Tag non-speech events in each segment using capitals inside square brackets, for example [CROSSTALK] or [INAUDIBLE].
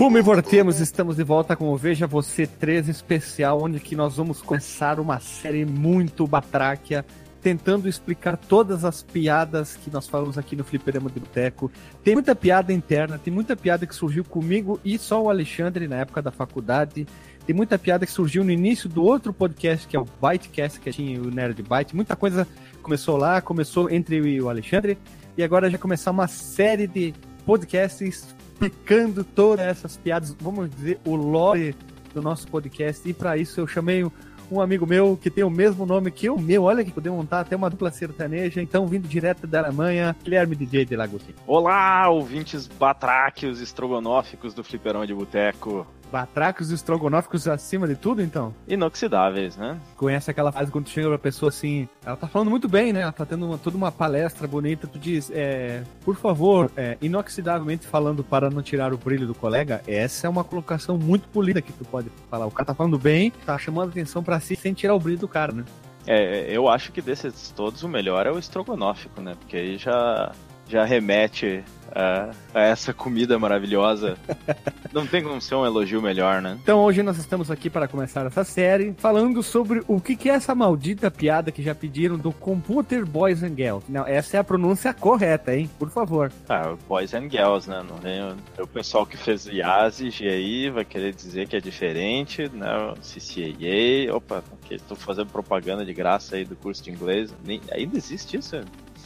Fumo e voltemos, estamos de volta com o Veja Você 13 especial, onde que nós vamos começar uma série muito batráquia, tentando explicar todas as piadas que nós falamos aqui no Fliperama do Boteco. Tem muita piada interna, tem muita piada que surgiu comigo e só o Alexandre na época da faculdade. Tem muita piada que surgiu no início do outro podcast, que é o Bytecast, que tinha o Nerd Byte. Muita coisa começou lá, começou entre eu e o Alexandre, e agora já começar uma série de podcasts explicando todas essas piadas, vamos dizer, o lore do nosso podcast. E para isso eu chamei um amigo meu que tem o mesmo nome que o meu. Olha que podemos montar até uma dupla sertaneja. Então, vindo direto da Alemanha, Guilherme DJ de Lagotinho. Olá, ouvintes batráquios estrogonóficos do Fliperão de Boteco. Batracos e estrogonóficos acima de tudo, então? Inoxidáveis, né? Conhece aquela fase quando tu chega pra pessoa assim, ela tá falando muito bem, né? Ela tá tendo uma, toda uma palestra bonita, tu diz, é, por favor, é, inoxidavelmente falando para não tirar o brilho do colega, essa é uma colocação muito polida que tu pode falar. O cara tá falando bem, tá chamando atenção para si sem tirar o brilho do cara, né? É, eu acho que desses todos o melhor é o estrogonófico, né? Porque aí já, já remete a, a essa comida maravilhosa. [LAUGHS] Não tem como ser um elogio melhor, né? Então hoje nós estamos aqui para começar essa série falando sobre o que, que é essa maldita piada que já pediram do Computer Boys and Girls. Não, essa é a pronúncia correta, hein? Por favor. Ah, Boys and Girls, né? Não tem, o pessoal que fez IASIS e aí vai querer dizer que é diferente, né? CCAA, opa, estou fazendo propaganda de graça aí do curso de inglês. Nem, ainda existe isso?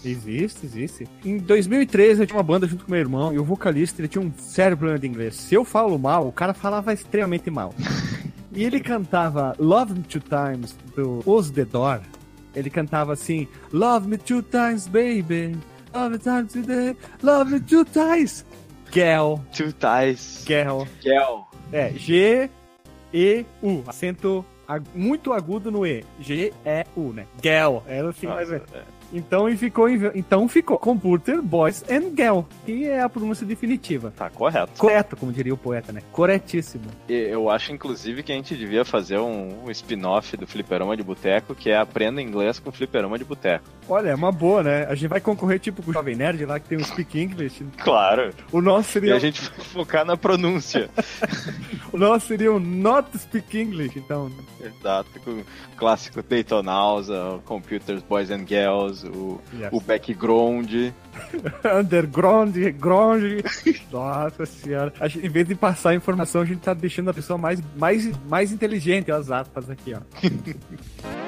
Existe, existe. Em 2013 eu tinha uma banda junto com meu irmão e o vocalista ele tinha um sério problema de inglês. Se eu falo mal, o cara falava extremamente mal. e ele cantava Love Me Two Times do Os The Door. Ele cantava assim: Love me two times, baby. Love me times today. Love me two times. Girl. Two times. Girl. Girl. É, G, E, U. Acento muito agudo no E. G, E, U, né? Girl. Era assim, Nossa, mas é. Então e ficou, então ficou Computer Boys and Girl, que é a pronúncia definitiva. Tá correto. Correto, como diria o poeta, né? Corretíssimo. E Eu acho, inclusive, que a gente devia fazer um, um spin-off do Fliperama de Boteco, que é Aprenda Inglês com Fliperama de Boteco. Olha, é uma boa, né? A gente vai concorrer tipo com o Jovem Nerd lá, que tem um Speak English. [LAUGHS] Claro. O nosso E seria, a gente vai focar na pronúncia. [LAUGHS] o nosso seria o Not Speak English, então. Exato, com o clássico Daytonausa, o Computers Boys and Girls, o, Yes. o background. [LAUGHS] Underground, grunge. Nossa senhora. A gente, em vez de passar informação, a gente tá deixando a pessoa mais, mais, mais inteligente, as aspas aqui, ó. [LAUGHS]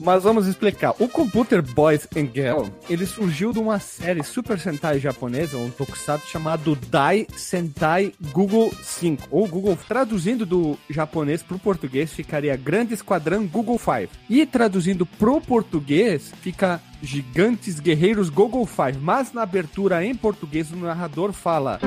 Mas vamos explicar. O Computer Boys and Girl, ele surgiu de uma série Super Sentai japonesa, um tokusatsu chamado Dai Sentai Google 5. Ou Google, traduzindo do japonês pro português, ficaria Grande Esquadrão Google 5. E traduzindo pro português, fica Gigantes Guerreiros Google 5. Mas na abertura em português, o narrador fala...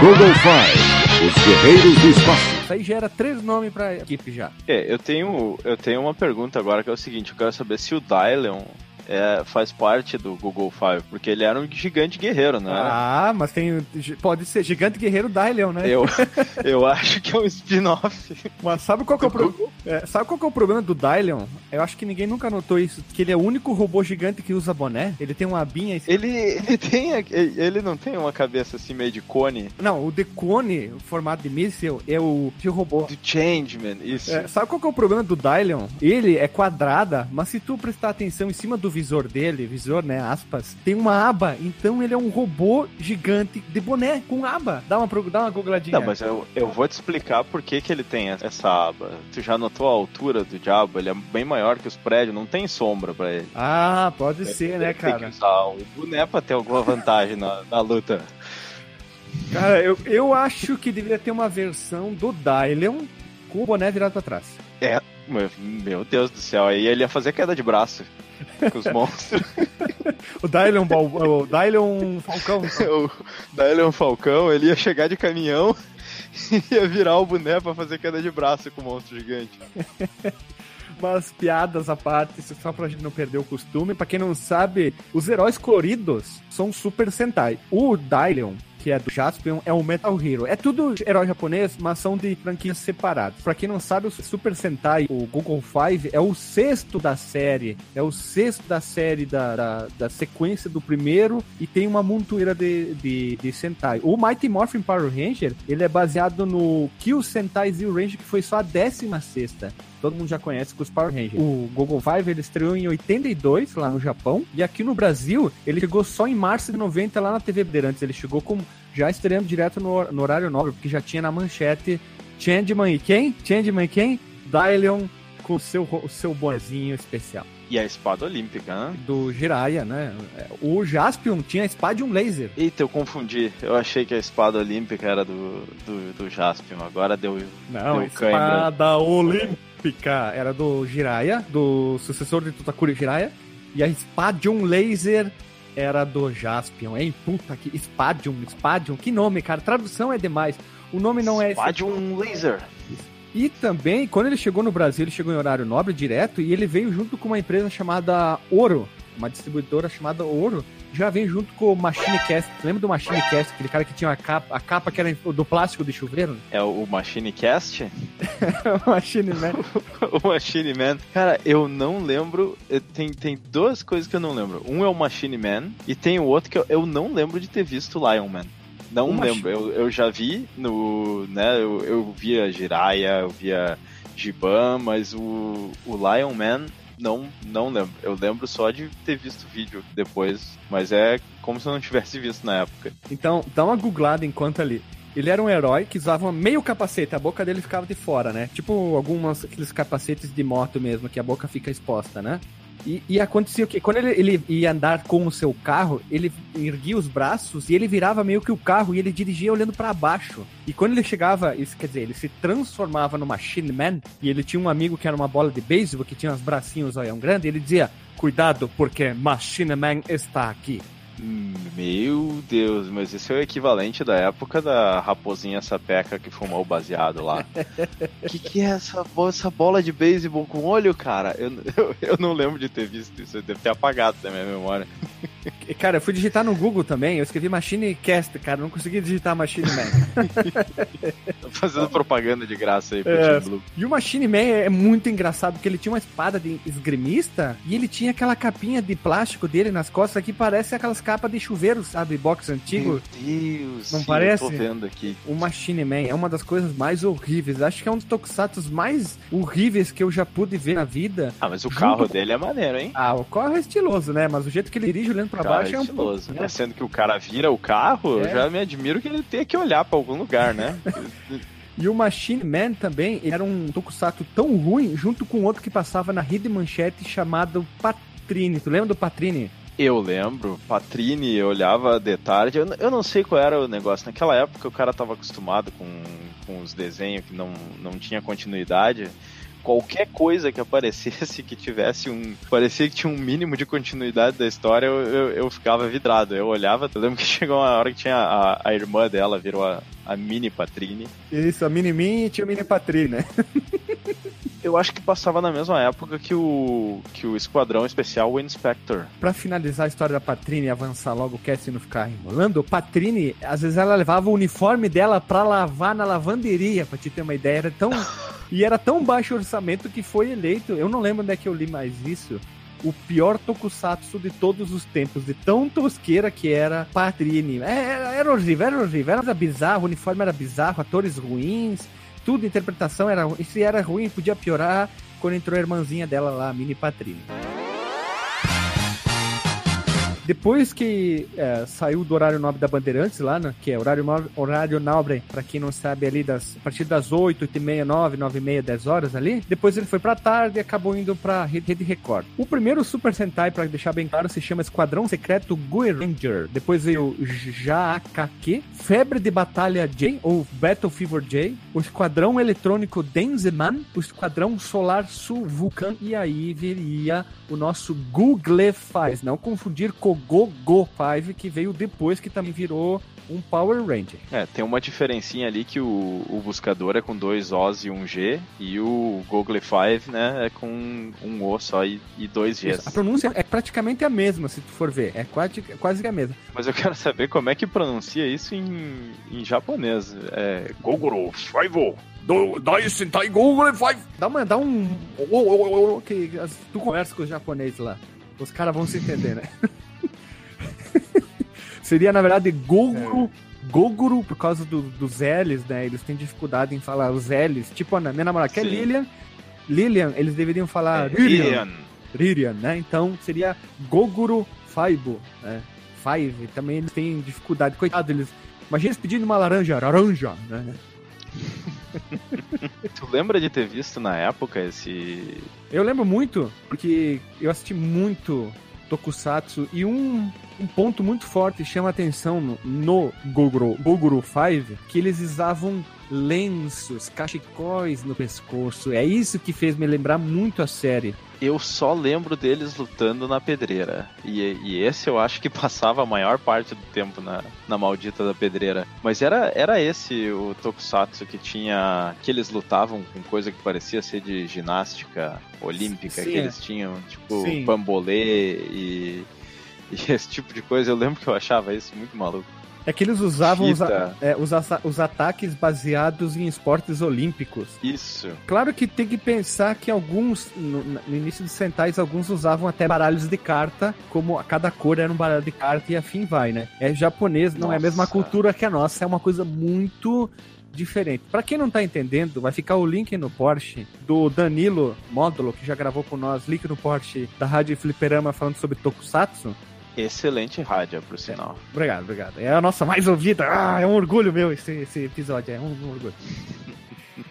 Google Five, os guerreiros do espaço. Isso aí gera três nomes pra equipe já. É, eu tenho, eu tenho uma pergunta agora que é o seguinte, eu quero saber se o Dylion é, faz parte do Google Five, porque ele era um gigante guerreiro, né? Ah, mas tem. Pode ser Gigante Guerreiro Dylion, né? Eu, [LAUGHS] eu acho que é um spin-off. Mas sabe qual que é o problema? sabe qual que é o problema do Dylion? Eu acho que ninguém nunca notou isso. Que ele é o único robô gigante que usa boné. Ele tem uma abinha. Ele, ele tem, ele não tem uma cabeça assim meio de cone Não, o Decone, o formato de míssil, é o de robô. do Changeman, isso. É, sabe qual que é o problema do Dylion? Ele é quadrada, mas se tu prestar atenção em cima do visor dele, visor, né, aspas, tem uma aba, então ele é um robô gigante de boné com aba. Dá uma, dá uma googladinha. Não, mas eu, eu vou te explicar por que, que ele tem essa aba. Tu já notou a altura do diabo? Ele é bem maior que os prédios, não tem sombra pra ele. Ah, pode ser, né, Tem que cara? usar o boné pra ter alguma vantagem na, na luta. Cara, eu, eu acho que deveria ter uma versão do Dylion com o boné virado pra trás. Meu, meu Deus do céu, aí ele ia fazer queda de braço com os [LAUGHS] monstros. O Dylion, o Dylion Falcão. [LAUGHS] o Dylion Falcão, ele ia chegar de caminhão [LAUGHS] e ia virar o boné pra fazer queda de braço com o monstro gigante. Umas piadas à parte, só pra gente não perder o costume. Pra quem não sabe, os heróis coloridos são Super Sentai. O Dylion, que é do Jaspion, é o Metal Hero. É tudo herói japonês, mas são de franquias separadas. Pra quem não sabe, o Super Sentai, o Google Five, é o sexto da série. É o sexto da série da, da, da sequência do primeiro e tem uma montoeira de, de, de Sentai. O Mighty Morphin Power Ranger, ele é baseado no Kill Sentai Zero Ranger, que foi só a décima sexta todo mundo já conhece com os Power Rangers. O Google Five ele estreou em 82 lá no Japão e aqui no Brasil ele chegou só em março de 90 lá na TV Bandeirantes. Ele chegou como já estreando direto no, no horário nobre, porque já tinha na manchete Changeman e quem? Changeman e quem? Dylion com o seu, o seu bonezinho especial. E a espada olímpica, né? Do Jiraiya, né? O Jaspion tinha a espada de um laser. Eita, eu confundi. Eu achei que a espada olímpica era do, do, do Jaspion. Agora deu. Não, deu espada olímpica era do Jiraiya, do sucessor de Tutakuri Jiraiya. E a espada de um laser era do Jaspion, hein? Puta que. Spadium, Spadium, que nome, cara. Tradução é demais. O nome não é. Spadium Laser. E também, quando ele chegou no Brasil, ele chegou em horário nobre direto e ele veio junto com uma empresa chamada Oro, uma distribuidora chamada Oro, já vem junto com o Machine Cast. Lembra do Machine Cast, aquele cara que tinha a capa, a capa que era do plástico de chuveiro? [LAUGHS] É o Machine Cast? o Machine Man. [LAUGHS] o Machine Man. Cara, eu não lembro. Tem, tem duas coisas que eu não lembro. Um é o Machine Man e tem o outro que eu, eu não lembro de ter visto Lion Man. Não lembro, eu, eu já vi no. né, eu, eu via Jiraiya, eu via Giban, mas o, o Lion Man não, não lembro. Eu lembro só de ter visto vídeo depois, mas é como se eu não tivesse visto na época. Então, dá uma googlada enquanto ali. Ele era um herói que usava meio capacete, a boca dele ficava de fora, né? Tipo algumas aqueles capacetes de moto mesmo, que a boca fica exposta, né? E, e acontecia o quê? Quando ele, ele, ia andar com o seu carro, ele erguia os braços e ele virava meio que o carro e ele dirigia olhando para baixo. E quando ele chegava, isso quer dizer, ele se transformava no Machine Man e ele tinha um amigo que era uma bola de beisebol que tinha uns bracinhos olhão grande, e ele dizia: "Cuidado, porque Machine Man está aqui". Meu Deus, mas isso é o equivalente da época da raposinha sapeca que fumou baseado lá. O [LAUGHS] que, que é essa, essa bola de beisebol com olho, cara? Eu, [LAUGHS] eu, eu, não lembro de ter visto isso, eu devo ter apagado da minha memória. Cara, eu fui digitar no Google também, eu escrevi Machine Cast, cara, não consegui digitar Machine Man. [LAUGHS] Fazendo propaganda de graça aí pro é. Blue. E o Machine Man é muito engraçado, porque ele tinha uma espada de esgrimista e ele tinha aquela capinha de plástico dele nas costas que parece aquelas capas de chuveiro, sabe? Box antigo. Meu Deus, não sim, parece? Eu tô vendo aqui. O Machine Man é uma das coisas mais horríveis. Acho que é um dos tokusatsu mais horríveis que eu já pude ver na vida. Ah, mas o carro dele é maneiro, hein? Ah, o carro é estiloso, né? Mas o jeito que ele dirige olhando pra baixo é, é um. Pouco, né? Sendo que o cara vira o carro, é. eu já me admiro que ele tenha que olhar para algum lugar, né? [LAUGHS] E o Machine Man também era um tokusatsu tão ruim, junto com outro que passava na rede manchete chamado Patrine. Tu lembra do Patrine? Eu lembro, Patrine, eu olhava de tarde, eu, eu não sei qual era o negócio. Naquela época o cara estava acostumado com, com os desenhos que não, não tinha continuidade qualquer coisa que aparecesse [LAUGHS] que tivesse um. parecia que tinha um mínimo de continuidade da história, eu, eu, eu ficava vidrado. Eu olhava, eu lembro que [LAUGHS] chegou uma hora que tinha a, a irmã dela, virou a, a mini Patrine. Isso, a mini Min e tinha a mini Patrine, né? [LAUGHS] eu acho que passava na mesma época que o que o Esquadrão Especial o Inspector. Para finalizar a história da Patrine e avançar logo o cast e não ficar enrolando, Patrine, às vezes ela levava o uniforme dela para lavar na lavanderia, para te ter uma ideia, era tão e era tão baixo orçamento que foi eleito, eu não lembro onde é que eu li mais isso, o pior tokusatsu de todos os tempos, de tão tosqueira que era Patrine. É, era, era horrível, era horrível, era bizarro, o uniforme era bizarro, atores ruins, tudo, interpretação era. Se era ruim, podia piorar quando entrou a irmãzinha dela lá, a Mini Patrine. Depois que é, saiu do horário nobre da Bandeirantes lá, né, que é horário, horário nobre, para quem não sabe, ali das, a partir das 8, 8 e meia, 9, 9 e meia, 10 horas ali. Depois ele foi pra tarde e acabou indo pra Rede Record. O primeiro Super Sentai, para deixar bem claro, se chama Esquadrão Secreto Gue Ranger. Depois veio Jaakake, Febre de Batalha J, ou Battle Fever J, o Esquadrão Eletrônico Denzeman, o Esquadrão Solar Sul Vulcan, e aí viria o nosso Google Faz, não confundir com Go-Go 5, que veio depois, que também virou um Power Ranger. É, tem uma diferencinha ali que o, o buscador é com dois O's e um G, e o Google 5, né, é com um O só e, e dois G's. A pronúncia é praticamente a mesma, se tu for ver. É quase, quase que a mesma. Mas eu quero saber como é que pronuncia isso em, em japonês. É Gogoro 5 do Dai Sentai Google 5. Dá, uma, dá um. Oh, oh, oh, que tu conversa com os japoneses lá. Os caras vão se entender, né? [LAUGHS] Seria, na verdade, Gogoro. É. Gogoro, por causa do, dos L's, né? Eles têm dificuldade em falar os L's. Tipo, a minha namorada, que é Lilian. Lilian, eles deveriam falar é, Lilian. Lilian, né? Então seria Gogoro Faibo, né? Five. Também eles têm dificuldade. Coitado, eles. Imagina eles pedindo uma laranja, laranja, né? [LAUGHS] tu lembra de ter visto na época esse. Eu lembro muito, porque eu assisti muito Tokusatsu e um, um ponto muito forte chama atenção no, no Gogoro, Gogoro 5 que eles usavam lenços, cachecóis no pescoço. É isso que fez me lembrar muito a série. Eu só lembro deles lutando na pedreira. E, e, esse eu acho que [LAUGHS] passava a maior parte do tempo na, na maldita da pedreira. Mas era, era esse o Tokusatsu que tinha. que eles lutavam com coisa que parecia ser de ginástica olímpica, Sim, que é. eles tinham, tipo, Sim. bambolê e, [LAUGHS] e esse tipo de coisa. Eu lembro que eu achava isso muito maluco. É que eles usavam os, é, os, os, ataques baseados em esportes olímpicos. Isso. Claro que tem que pensar que alguns, no, no início dos Sentais, alguns usavam até baralhos de carta, como cada cor era um baralho de carta e afim vai, né? É japonês, não Nossa. é a mesma cultura que a nossa, é uma coisa muito diferente. Para quem não tá entendendo, vai ficar o link no Porsche do Danilo Módulo, que já gravou com nós, link no Porsche da Rádio Fliperama falando sobre Tokusatsu. Excelente rádio, por sinal. Obrigado, obrigado. É a nossa mais ouvida. Ah, é um orgulho meu esse, esse episódio, é um, um orgulho.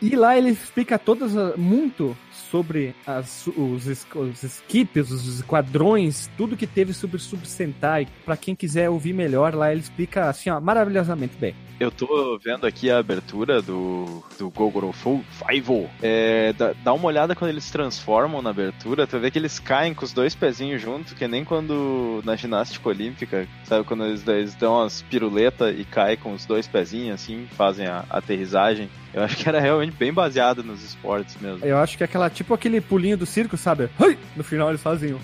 e lá ele explica todas muito sobre as, os, os skips, os esquadrões, tudo que teve sobre Sub Sentai. Pra quem quiser ouvir melhor, lá ele explica assim, ó, maravilhosamente bem. Eu tô vendo aqui a abertura do, do Gogoro Five. É, dá, dá, uma olhada quando eles transformam na abertura, tu vê que eles caem com os dois pezinhos juntos, que nem quando na ginástica olímpica, sabe? Quando eles, eles dão as piruletas e caem com os dois pezinhos, assim, fazem a, a aterrissagem. Eu acho que era realmente bem baseado nos esportes mesmo. Eu acho que é aquela, tipo aquele pulinho do circo, sabe? No final eles fazem o!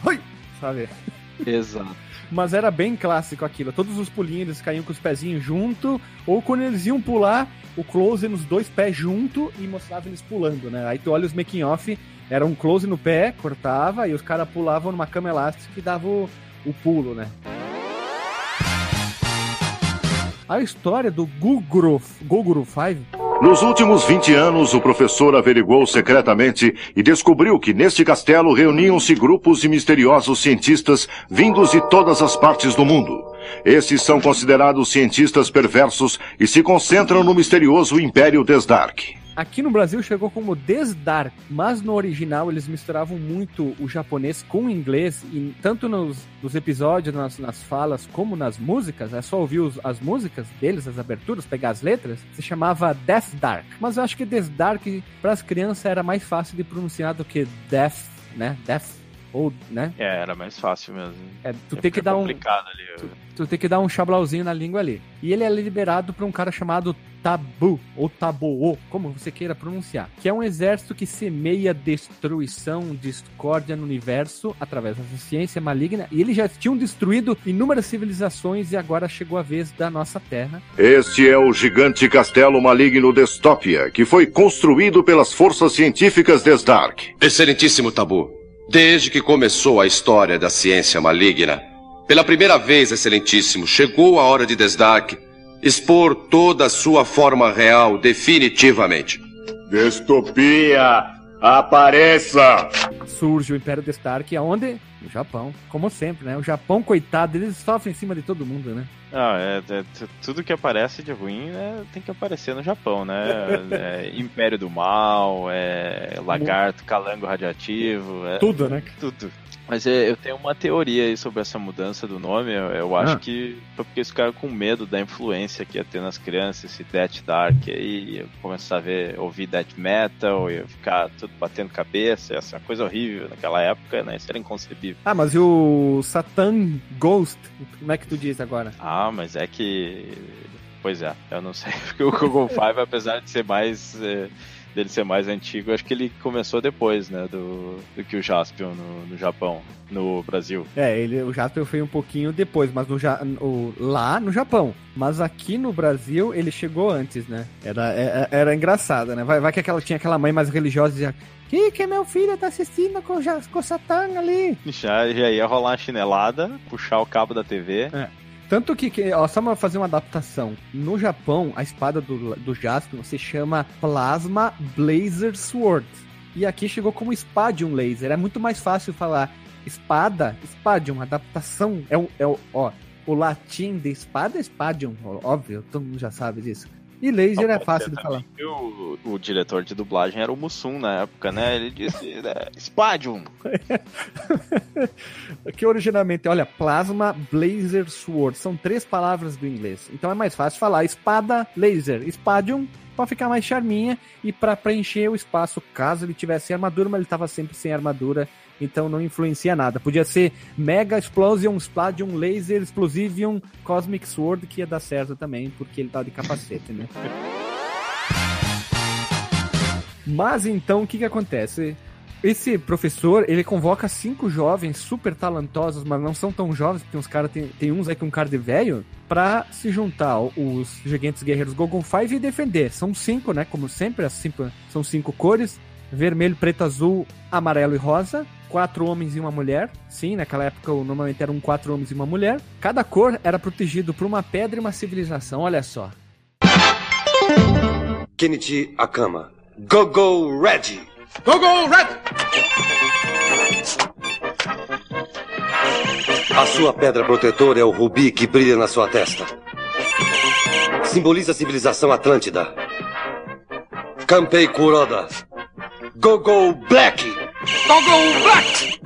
Sabe? Exato. Mas era bem clássico aquilo. Todos os pulinhos eles caíam com os pezinhos junto, ou quando eles iam pular, o close nos dois pés junto e mostrava eles pulando, né? Aí tu olha os making off, era um close no pé, cortava, e os caras pulavam numa cama elástica e dava o, o pulo, né? A história do Guguro, Guguro 5 nos últimos 20 anos, o professor averiguou secretamente e descobriu que neste castelo reuniam-se grupos de misteriosos cientistas vindos de todas as partes do mundo. Esses são considerados cientistas perversos e se concentram no misterioso Império Desdark. Aqui no Brasil chegou como Desdark, mas no original eles misturavam muito o japonês com o inglês, e tanto nos, nos episódios, nas, nas, falas, como nas músicas, é só ouvir os, as músicas deles, as aberturas, pegar as letras, se chamava Death Dark. Mas eu acho que Desdark, para as crianças, era mais fácil de pronunciar do que Death, né? Death ou, né? É, era mais fácil mesmo. É, tu é tem que dar um. Ali, tu, tu, tem que dar um chablauzinho na língua ali. E ele é liberado por um cara chamado Tabu, ou Tabuô, como você queira pronunciar. Que é um exército que semeia destruição, discórdia no universo através da ciência maligna. E eles já tinham destruído inúmeras civilizações e agora chegou a vez da nossa Terra. Este é o gigante castelo maligno Destopia, que foi construído pelas forças científicas Desdark. Excelentíssimo Tabu. Desde que começou a história da ciência maligna, pela primeira vez, Excelentíssimo, chegou a hora de Desdark expor toda a sua forma real definitivamente. Destopia! Apareça! Surge o Império Destark, aonde? No Japão, como sempre, né? O Japão, coitado, eles sofrem em cima de todo mundo, né? Ah, é, é, tudo que aparece de ruim né, tem que aparecer no Japão, né? [LAUGHS] É, Império do Mal, é, lagarto, calango radioativo. É, tudo, né? Tudo. Mas é, eu tenho uma teoria aí sobre essa mudança do nome. Eu, eu acho Ah. que foi porque eles ficaram com medo da influência que ia ter nas crianças, esse Death Dark aí, começar a ver, ouvir Death Metal, ia ficar tudo batendo cabeça, uma coisa horrível naquela época, né? Isso era inconcebível. Ah, mas e o Satan Ghost? Como é que tu diz agora? Ah, mas é que. Pois é, eu não sei. [LAUGHS] Porque o Google Five, apesar de ser mais. eh, dele ser mais antigo, acho que ele começou depois, né? Do, do que o Jaspion no, no Japão, no Brasil. É, ele, o Jasper foi um pouquinho depois, mas no, o- lá no Japão. Mas aqui no Brasil ele chegou antes, né? Era, é- é- era engraçado, né? Vai, vai que aquela, tinha aquela mãe mais religiosa e dizia: Que que meu filho tá assistindo com, com o Satã ali? Já, já ia rolar uma chinelada, puxar o cabo da TV. Tanto que, que ó, só fazer uma adaptação. No Japão, a espada do, do Jaspion se chama Plasma Blazer Sword. E aqui chegou como Spadium Laser. É muito mais fácil falar espada, Spadium, adaptação. É o, é o, ó, o latim de espada é Spadium, óbvio, todo mundo já sabe disso. E laser é fácil de falar. O, o diretor de dublagem era o Mussum na época, né? Ele disse: [LAUGHS] né, Spadium. [LAUGHS] Que originalmente, olha, Plasma Blazer Sword. São três palavras do inglês. Então é mais fácil falar espada, laser, spadium, pra ficar mais charminha e pra preencher o espaço caso ele tivesse armadura, mas ele tava sempre sem armadura. Então não influencia nada. Podia ser Mega Explosion, Spladium, Laser, Explosivium, Cosmic Sword, que ia dar certo também, porque ele tá de capacete, né? Mas então, o que que acontece? Esse professor, ele convoca cinco jovens super talentosos, mas não são tão jovens, porque uns caras tem, tem uns aí com um cara de velho, pra se juntar os gigantes guerreiros Gogon Five e defender. São cinco, né? Como sempre, as cinco, são cinco cores: vermelho, preto, azul, amarelo e rosa. Quatro homens e uma mulher. Sim, naquela época normalmente eram quatro homens e uma mulher. Cada cor era protegido por uma pedra e uma civilização. Olha só. Kenichi Akama. Go-Go Reggie. A sua pedra protetora é o rubi que brilha na sua testa. Simboliza a civilização Atlântida. Kampei Kuroda. Go-Go Black. Go-Go Black!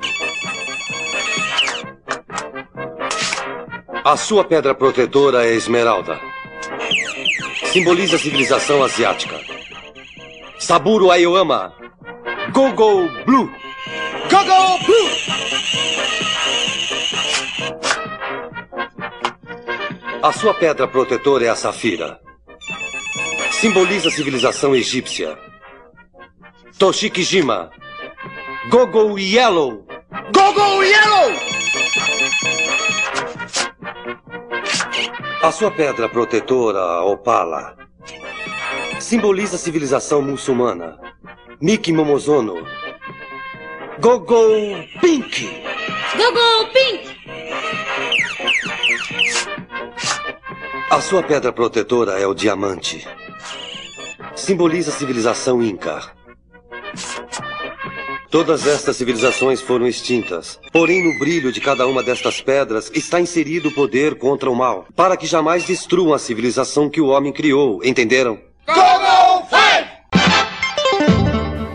A sua pedra protetora é Esmeralda. Simboliza a civilização asiática. Saburo Ayoama. Go-Go Blue. Go-Go Blue! A sua pedra protetora é a Safira. Simboliza a civilização egípcia. Toshikijima. Go-Go Yellow. Go-Go Yellow! A sua pedra protetora, Opala. Simboliza a civilização muçulmana. Miki Momozono. Go-Go Pink. Go Go Pink! A sua pedra protetora é o diamante. Simboliza a civilização Inca. Todas estas civilizações foram extintas. Porém, no brilho de cada uma destas pedras está inserido o poder contra o mal, para que jamais destruam a civilização que o homem criou. Entenderam?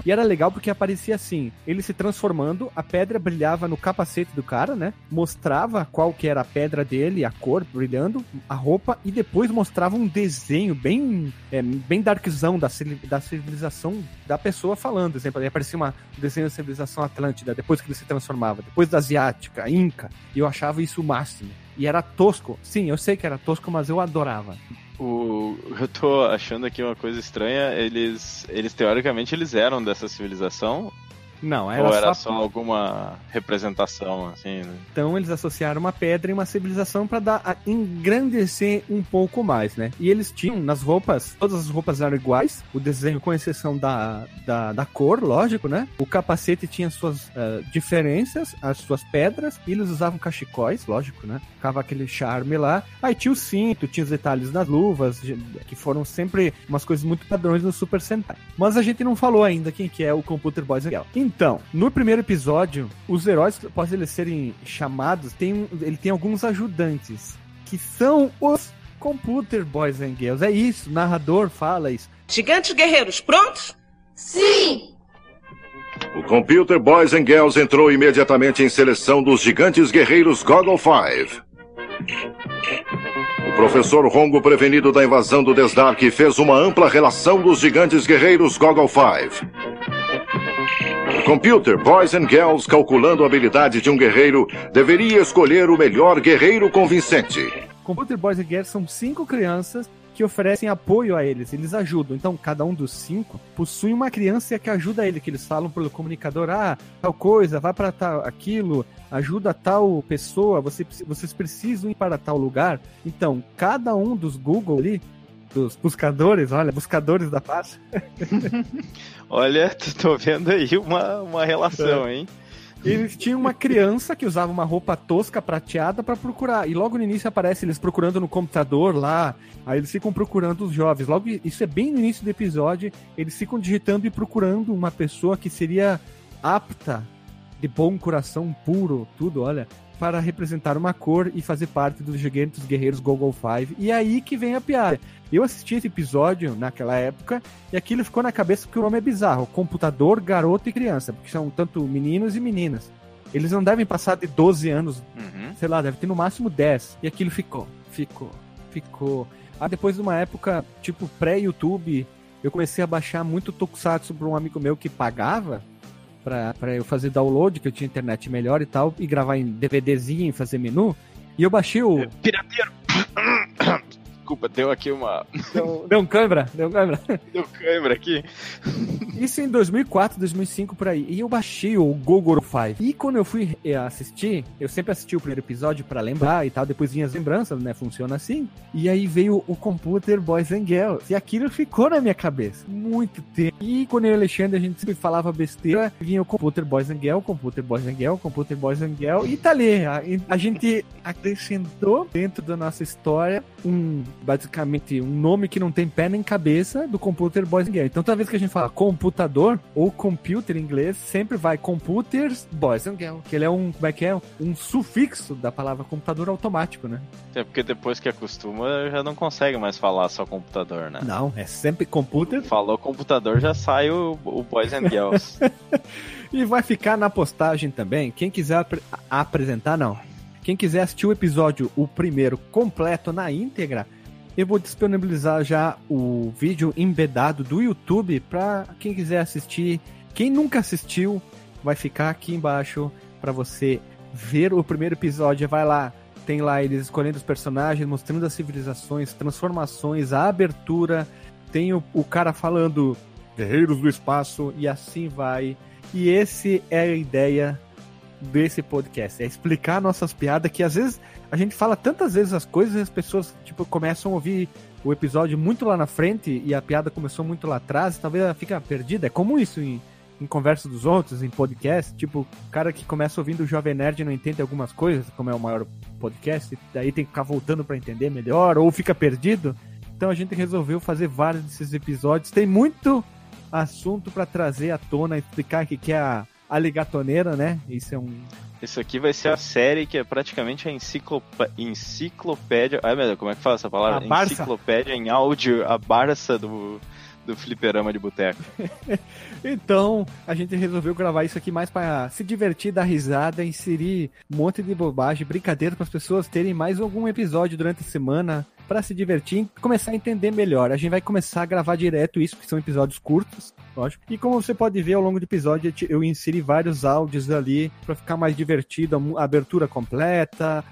E era legal porque aparecia assim, ele se transformando, a pedra brilhava no capacete do cara, né? Mostrava qual que era a pedra dele, a cor brilhando, a roupa, e depois mostrava um desenho bem, é, bem darkzão da, da civilização da pessoa falando. Por exemplo, aí aparecia uma, um desenho da civilização atlântida, depois que ele se transformava, depois da asiática, inca, e eu achava isso o máximo. E era tosco. Sim, eu sei que era tosco, mas eu adorava. O, eu tô achando aqui uma coisa estranha. Eles, eles teoricamente, eles eram dessa civilização? Não, era, ou era só só alguma representação, assim, né? Então eles associaram uma pedra e uma civilização para dar a engrandecer um pouco mais, né? E eles tinham nas roupas, todas as roupas eram iguais, o desenho com exceção da, da, da cor, lógico, né? O capacete tinha suas ah, diferenças, as suas pedras, e eles usavam cachecóis, lógico, né? Ficava aquele charme lá. Aí tinha o cinto, tinha os detalhes das luvas, que foram sempre umas coisas muito padrões no Super Sentai. Mas a gente não falou ainda quem que é o Computer Boys Girls. Então, no primeiro episódio, os heróis, após eles serem chamados, tem, ele tem alguns ajudantes, que são os Computer Boys and Girls. É isso, o narrador fala isso. Gigantes guerreiros prontos? Sim! O Computer Boys and Girls entrou imediatamente em seleção dos gigantes guerreiros Goggle 5. O professor Rongo, prevenido da invasão do Desdark, fez uma ampla relação dos gigantes guerreiros Goggle 5. Computer Boys and Girls, calculando a habilidade de um guerreiro, deveria escolher o melhor guerreiro convincente. Computer Boys and Girls são cinco crianças que oferecem apoio a eles, eles ajudam. Então, cada um dos cinco possui uma criança que ajuda ele, que eles falam pelo comunicador, ah, tal coisa, vai para tal aquilo, ajuda tal pessoa, você, vocês precisam ir para tal lugar. Então, cada um dos Google ali, dos buscadores, olha, buscadores da paz. [LAUGHS] olha, tô vendo aí uma, uma relação, é. hein? Eles tinham uma criança que usava uma roupa tosca prateada para procurar. E logo no início aparece eles procurando no computador lá. Aí eles ficam procurando os jovens. Logo, isso é bem no início do episódio. Eles ficam digitando e procurando uma pessoa que seria apta, de bom coração puro, tudo, olha, para representar uma cor e fazer parte dos gigantes guerreiros Google Five. E aí que vem a piada. Eu assisti esse episódio naquela época e aquilo ficou na cabeça porque o nome é bizarro: computador, garoto e criança, porque são tanto meninos e meninas. Eles não devem passar de 12 anos, uhum. sei lá, deve ter no máximo 10. E aquilo ficou, ficou, ficou. Ah, depois de uma época, tipo, pré-YouTube, eu comecei a baixar muito Tokusatsu para um amigo meu que pagava para eu fazer download, que eu tinha internet melhor e tal, e gravar em DVDzinho e fazer menu. E eu baixei o. Pirateiro! [CLEARS THROAT] Desculpa, deu aqui uma. Deu, [LAUGHS] deu um câimbra? Deu um câimbra. [LAUGHS] Deu câimbra aqui. Isso em 2004, 2005 por aí. E eu baixei o Gogoro 5. E quando eu fui eh, assistir, eu sempre assisti o primeiro episódio para lembrar e tal, depois vinha as lembranças, né? Funciona assim. E aí veio o Computer Boys and Girls. E aquilo ficou na minha cabeça. Muito tempo. E quando eu e o Alexandre a gente sempre falava besteira, vinha o Computer Boys and Girls, Computer Boys and Girls, Computer Boys and Girls. E tá ali. A, a gente acrescentou dentro da nossa história um basicamente um nome que não tem pé nem cabeça do Computer Boys and Girls. Então toda vez que a gente fala computador ou computer em inglês, sempre vai Computers Boys and Girls, que ele é um, como é que é? Um sufixo da palavra computador automático, né? É porque depois que acostuma, já não consegue mais falar só computador, né? Não, é sempre computer. Falou computador, já sai o, o Boys and Girls. [LAUGHS] e vai ficar na postagem também. Quem quiser ap apresentar, não. Quem quiser assistir o episódio, o primeiro completo na íntegra, eu vou disponibilizar já o vídeo embedado do YouTube para quem quiser assistir. Quem nunca assistiu, vai ficar aqui embaixo para você ver o primeiro episódio. Vai lá, tem lá eles escolhendo os personagens, mostrando as civilizações, transformações, a abertura. Tem o, o cara falando Guerreiros do Espaço e assim vai. E esse é a ideia desse podcast, é explicar nossas piadas que às vezes a gente fala tantas vezes as coisas e as pessoas tipo começam a ouvir o episódio muito lá na frente e a piada começou muito lá atrás, talvez ela fica perdida. É comum isso em, em conversa dos outros, em podcast, tipo, o cara que começa ouvindo o Jovem Nerd não entende algumas coisas, como é o maior podcast, daí tem que ficar voltando para entender melhor, ou fica perdido. Então a gente resolveu fazer vários desses episódios. Tem muito assunto para trazer à tona, explicar o que é a a ligatoneira, né? Isso é um. Isso aqui vai ser a série que é praticamente a enciclopé... enciclopédia. Ai meu Deus, como é que fala essa palavra? Enciclopédia em áudio, a Barça do, do fliperama de boteco. [LAUGHS] então, a gente resolveu gravar isso aqui mais para se divertir, dar risada, inserir um monte de bobagem, brincadeira para as pessoas terem mais algum episódio durante a semana para se divertir e começar a entender melhor. A gente vai começar a gravar direto isso, que são episódios curtos, lógico. E como você pode ver ao longo do episódio, eu inseri vários áudios ali para ficar mais divertido, a abertura completa,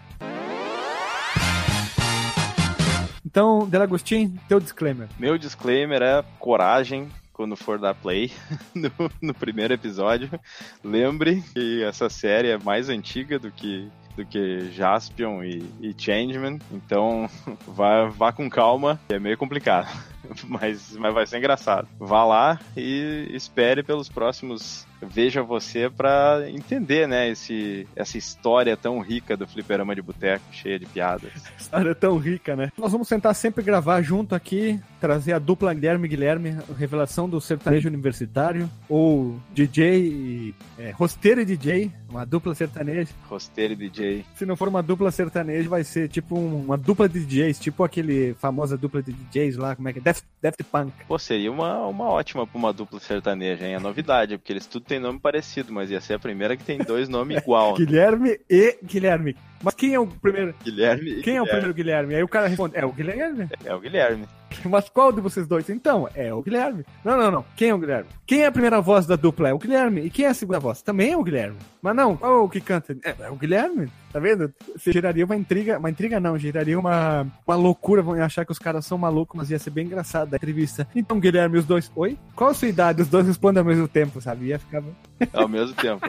Então, Delagostin, teu disclaimer. Meu disclaimer é coragem quando for dar play [LAUGHS] no, no, primeiro episódio. Lembre que essa série é mais antiga do que do que Jaspion e, e Changeman. Então, [LAUGHS] vá, vá com calma, é meio complicado. [LAUGHS] Mas, mas vai ser engraçado. Vá lá e espere pelos próximos veja você para entender, né, esse, essa história tão rica do fliperama de boteco, cheia de piadas. [LAUGHS] História tão rica, né? Nós vamos tentar sempre gravar junto aqui, trazer a dupla Guilherme Guilherme, revelação do sertanejo universitário, ou DJ, e, é, rosteiro e DJ, uma dupla sertaneja. Rosteiro e DJ. Se não for uma dupla sertaneja, vai ser tipo uma dupla de DJs, tipo aquele famosa dupla de DJs lá, como é que é? Def, Daft Punk. Pô, seria uma, uma ótima pra uma dupla sertaneja, hein? É novidade, porque eles tudo têm nome parecido, mas ia ser a primeira que tem dois nomes [LAUGHS] igual. né? Guilherme e Guilherme. Mas quem é o primeiro? Guilherme e Quem é o Guilherme. primeiro Guilherme? Aí o cara responde, é o Guilherme. É o Guilherme. [LAUGHS] Mas qual de vocês dois? Então, é o Guilherme. Não, não, não. Quem é o Guilherme? Quem é a primeira voz da dupla? É o Guilherme. E quem é a segunda voz? Também é o Guilherme. Mas não, qual é o que canta? É, é o Guilherme. Tá vendo? Você geraria uma intriga, uma intriga não, geraria uma, uma loucura, vão achar que os caras são malucos, mas ia ser bem engraçado a entrevista. Então, Guilherme, os dois, oi? Qual a sua idade? Os dois respondem ao mesmo tempo, sabe? Ia ficar... Ao mesmo tempo.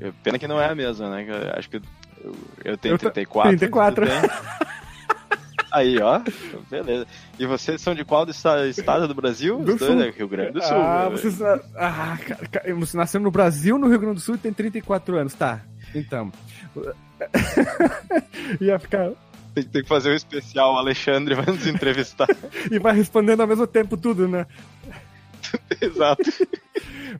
É, [LAUGHS] Pena que não é a mesma, né? eu Acho que eu, eu tenho Eu tô- 34. 34. tu tem? Aí, ó. Beleza. E vocês são de qual do esta- estado do Brasil? Os Do dois, Sul. né? Rio Grande do Sul. Ah, vocês. Ah, cara, você nasceu no Brasil, no Rio Grande do Sul e tem 34 anos, tá? Então. [LAUGHS] Ia ficar. Tem, tem que fazer um especial. O Alexandre vai nos entrevistar. [LAUGHS] E vai respondendo ao mesmo tempo tudo, né? [LAUGHS] Exato.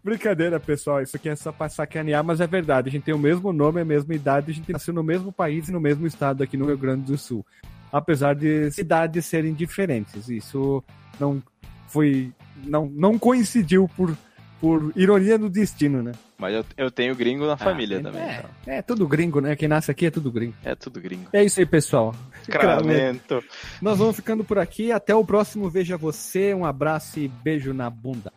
Brincadeira, pessoal. Isso aqui é só pra sacanear, mas é verdade. A gente tem o mesmo nome, a mesma idade, a gente nasceu no mesmo país e no mesmo estado aqui no Rio Grande do Sul. Apesar de cidades serem diferentes. Isso não foi. Não, não coincidiu por, por ironia do destino, né? Mas eu, eu tenho gringo na família Ah, também. É, então. é tudo gringo, né? Quem nasce aqui é tudo gringo. É tudo gringo. É isso aí, pessoal. Cramento. Nós vamos ficando por aqui. Até o próximo Veja Você. Um abraço e beijo na bunda.